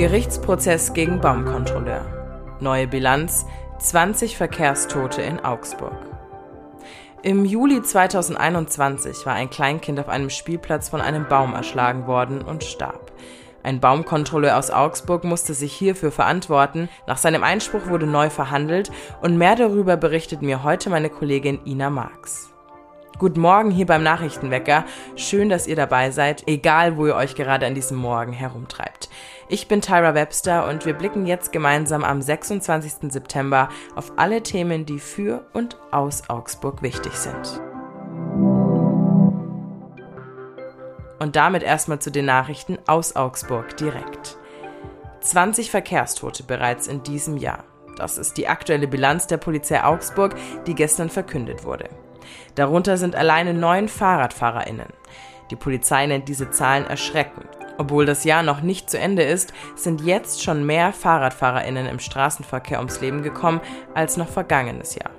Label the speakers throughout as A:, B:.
A: Gerichtsprozess gegen Baumkontrolleur. Neue Bilanz 20 Verkehrstote in Augsburg. Im Juli 2021 war ein Kleinkind auf einem Spielplatz von einem Baum erschlagen worden und starb. Ein Baumkontrolleur aus Augsburg musste sich hierfür verantworten. Nach seinem Einspruch wurde neu verhandelt und mehr darüber berichtet mir heute meine Kollegin Ina Marx. Guten Morgen hier beim Nachrichtenwecker. Schön, dass ihr dabei seid, egal wo ihr euch gerade an diesem Morgen herumtreibt. Ich bin Tyra Webster und wir blicken jetzt gemeinsam am 26. September auf alle Themen, die für und aus Augsburg wichtig sind. Und damit erstmal zu den Nachrichten aus Augsburg direkt. 20 Verkehrstote bereits in diesem Jahr. Das ist die aktuelle Bilanz der Polizei Augsburg, die gestern verkündet wurde. Darunter sind alleine neun FahrradfahrerInnen. Die Polizei nennt diese Zahlen erschreckend. Obwohl das Jahr noch nicht zu Ende ist, sind jetzt schon mehr FahrradfahrerInnen im Straßenverkehr ums Leben gekommen als noch vergangenes Jahr.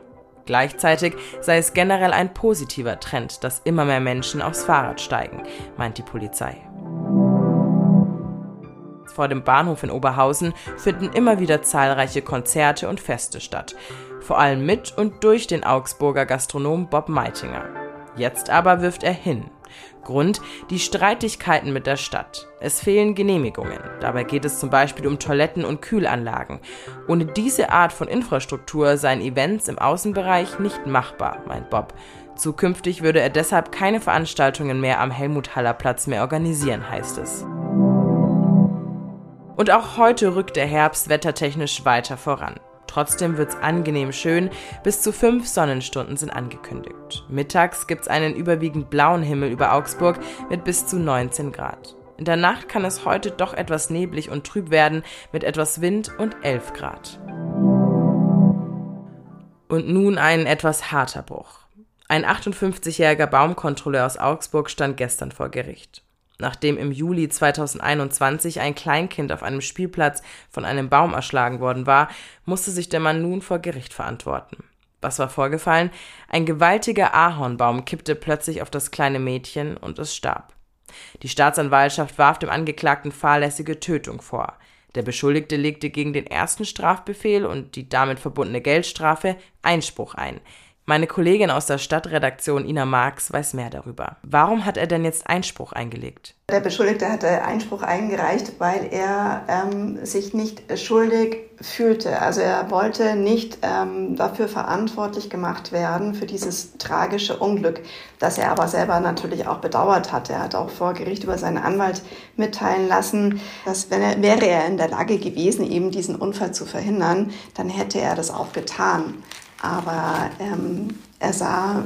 A: Gleichzeitig sei es generell ein positiver Trend, dass immer mehr Menschen aufs Fahrrad steigen, meint die Polizei. Vor dem Bahnhof in Oberhausen finden immer wieder zahlreiche Konzerte und Feste statt vor allem mit und durch den Augsburger Gastronom Bob Meitinger. Jetzt aber wirft er hin. Grund die Streitigkeiten mit der Stadt. Es fehlen Genehmigungen. Dabei geht es zum Beispiel um Toiletten und Kühlanlagen. Ohne diese Art von Infrastruktur seien Events im Außenbereich nicht machbar, meint Bob. Zukünftig würde er deshalb keine Veranstaltungen mehr am Helmut-Haller-Platz mehr organisieren, heißt es. Und auch heute rückt der Herbst wettertechnisch weiter voran. Trotzdem wird's angenehm schön. Bis zu fünf Sonnenstunden sind angekündigt. Mittags gibt's einen überwiegend blauen Himmel über Augsburg mit bis zu 19 Grad. In der Nacht kann es heute doch etwas neblig und trüb werden mit etwas Wind und 11 Grad. Und nun ein etwas harter Bruch. Ein 58-jähriger Baumkontrolleur aus Augsburg stand gestern vor Gericht. Nachdem im Juli 2021 ein Kleinkind auf einem Spielplatz von einem Baum erschlagen worden war, musste sich der Mann nun vor Gericht verantworten. Was war vorgefallen? Ein gewaltiger Ahornbaum kippte plötzlich auf das kleine Mädchen und es starb. Die Staatsanwaltschaft warf dem Angeklagten fahrlässige Tötung vor. Der Beschuldigte legte gegen den ersten Strafbefehl und die damit verbundene Geldstrafe Einspruch ein. Meine Kollegin aus der Stadtredaktion Ina Marx weiß mehr darüber. Warum hat er denn jetzt Einspruch eingelegt?
B: Der Beschuldigte hatte Einspruch eingereicht, weil er ähm, sich nicht schuldig fühlte. Also er wollte nicht ähm, dafür verantwortlich gemacht werden für dieses tragische Unglück, das er aber selber natürlich auch bedauert hat. Er hat auch vor Gericht über seinen Anwalt mitteilen lassen, dass wenn er, wäre er in der Lage gewesen, eben diesen Unfall zu verhindern, dann hätte er das auch getan. Aber ähm, er sah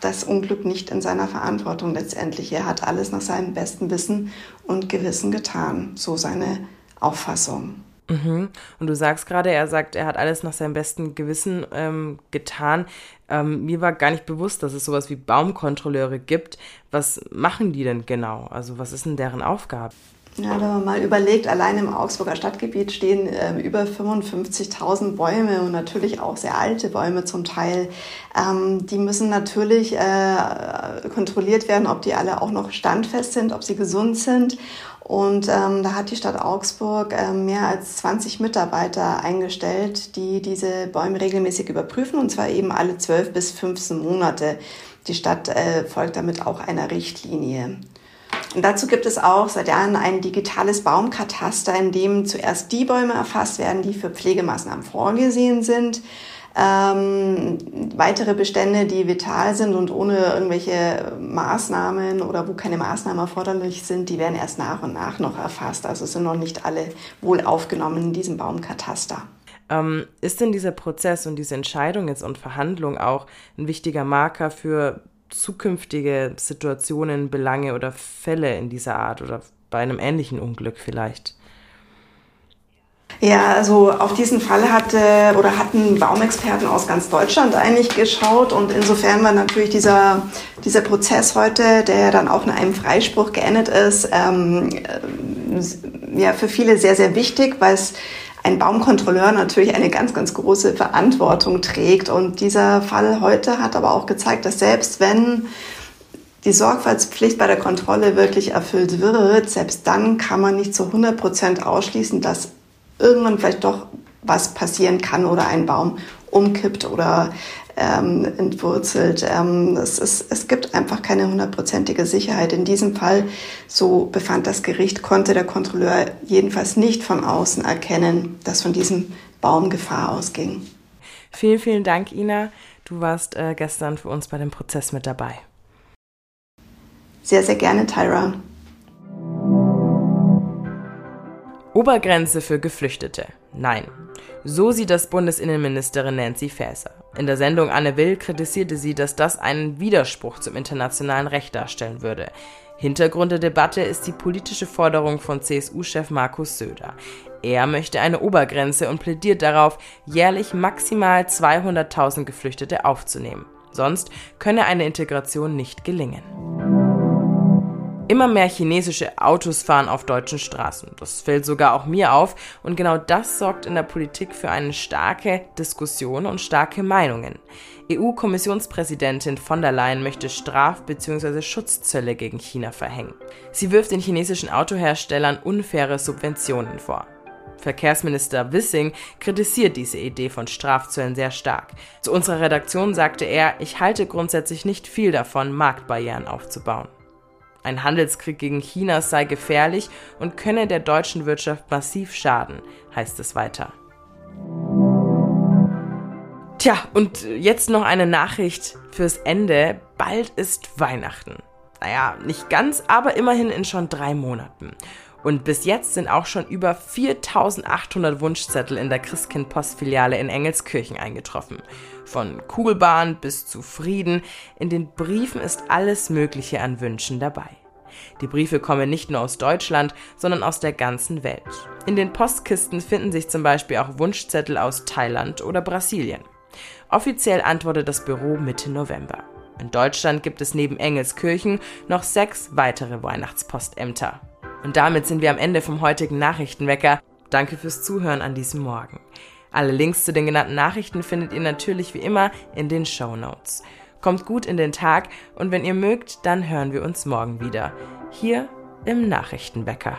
B: das Unglück nicht in seiner Verantwortung letztendlich. Er hat alles nach seinem besten Wissen und Gewissen getan. So seine Auffassung.
A: Mhm. Und du sagst gerade, er sagt, er hat alles nach seinem besten Gewissen ähm, getan. Ähm, mir war gar nicht bewusst, dass es sowas wie Baumkontrolleure gibt. Was machen die denn genau? Also was ist denn deren Aufgabe?
B: Ja, wenn man mal überlegt, allein im Augsburger Stadtgebiet stehen äh, über 55.000 Bäume und natürlich auch sehr alte Bäume zum Teil. Ähm, die müssen natürlich äh, kontrolliert werden, ob die alle auch noch standfest sind, ob sie gesund sind. Und ähm, da hat die Stadt Augsburg äh, mehr als 20 Mitarbeiter eingestellt, die diese Bäume regelmäßig überprüfen, und zwar eben alle 12 bis 15 Monate. Die Stadt äh, folgt damit auch einer Richtlinie. Und dazu gibt es auch seit Jahren ein digitales Baumkataster, in dem zuerst die Bäume erfasst werden, die für Pflegemaßnahmen vorgesehen sind. Ähm, weitere Bestände, die vital sind und ohne irgendwelche Maßnahmen oder wo keine Maßnahmen erforderlich sind, die werden erst nach und nach noch erfasst. Also sind noch nicht alle wohl aufgenommen in diesem Baumkataster.
A: Ähm, ist denn dieser Prozess und diese Entscheidung jetzt und Verhandlung auch ein wichtiger Marker für zukünftige Situationen, Belange oder Fälle in dieser Art oder bei einem ähnlichen Unglück vielleicht?
B: Ja, also auf diesen Fall hatte oder hatten Baumexperten aus ganz Deutschland eigentlich geschaut und insofern war natürlich dieser, dieser Prozess heute, der dann auch in einem Freispruch geendet ist, ähm, ja, für viele sehr, sehr wichtig, weil es ein Baumkontrolleur natürlich eine ganz, ganz große Verantwortung trägt. Und dieser Fall heute hat aber auch gezeigt, dass selbst wenn, die Sorgfaltspflicht bei der Kontrolle wirklich erfüllt wird, selbst dann kann man nicht zu 100 Prozent ausschließen, dass irgendwann vielleicht doch was passieren kann oder ein Baum umkippt oder ähm, entwurzelt. Ähm, es, ist, es gibt einfach keine hundertprozentige Sicherheit. In diesem Fall, so befand das Gericht, konnte der Kontrolleur jedenfalls nicht von außen erkennen, dass von diesem Baum Gefahr ausging.
A: Vielen, vielen Dank, Ina. Du warst äh, gestern für uns bei dem Prozess mit dabei.
B: Sehr, sehr gerne, Tyra.
A: Obergrenze für Geflüchtete. Nein. So sieht das Bundesinnenministerin Nancy Faeser. In der Sendung Anne Will kritisierte sie, dass das einen Widerspruch zum internationalen Recht darstellen würde. Hintergrund der Debatte ist die politische Forderung von CSU-Chef Markus Söder. Er möchte eine Obergrenze und plädiert darauf, jährlich maximal 200.000 Geflüchtete aufzunehmen. Sonst könne eine Integration nicht gelingen. Immer mehr chinesische Autos fahren auf deutschen Straßen. Das fällt sogar auch mir auf. Und genau das sorgt in der Politik für eine starke Diskussion und starke Meinungen. EU-Kommissionspräsidentin von der Leyen möchte Straf- bzw. Schutzzölle gegen China verhängen. Sie wirft den chinesischen Autoherstellern unfaire Subventionen vor. Verkehrsminister Wissing kritisiert diese Idee von Strafzöllen sehr stark. Zu unserer Redaktion sagte er, ich halte grundsätzlich nicht viel davon, Marktbarrieren aufzubauen. Ein Handelskrieg gegen China sei gefährlich und könne der deutschen Wirtschaft massiv schaden, heißt es weiter. Tja, und jetzt noch eine Nachricht fürs Ende. Bald ist Weihnachten. Naja, nicht ganz, aber immerhin in schon drei Monaten. Und bis jetzt sind auch schon über 4800 Wunschzettel in der Christkind-Postfiliale in Engelskirchen eingetroffen. Von Kugelbahn bis zu Frieden. In den Briefen ist alles Mögliche an Wünschen dabei. Die Briefe kommen nicht nur aus Deutschland, sondern aus der ganzen Welt. In den Postkisten finden sich zum Beispiel auch Wunschzettel aus Thailand oder Brasilien. Offiziell antwortet das Büro Mitte November. In Deutschland gibt es neben Engelskirchen noch sechs weitere Weihnachtspostämter. Und damit sind wir am Ende vom heutigen Nachrichtenwecker. Danke fürs Zuhören an diesem Morgen. Alle Links zu den genannten Nachrichten findet ihr natürlich wie immer in den Show Notes. Kommt gut in den Tag und wenn ihr mögt, dann hören wir uns morgen wieder. Hier im Nachrichtenwecker.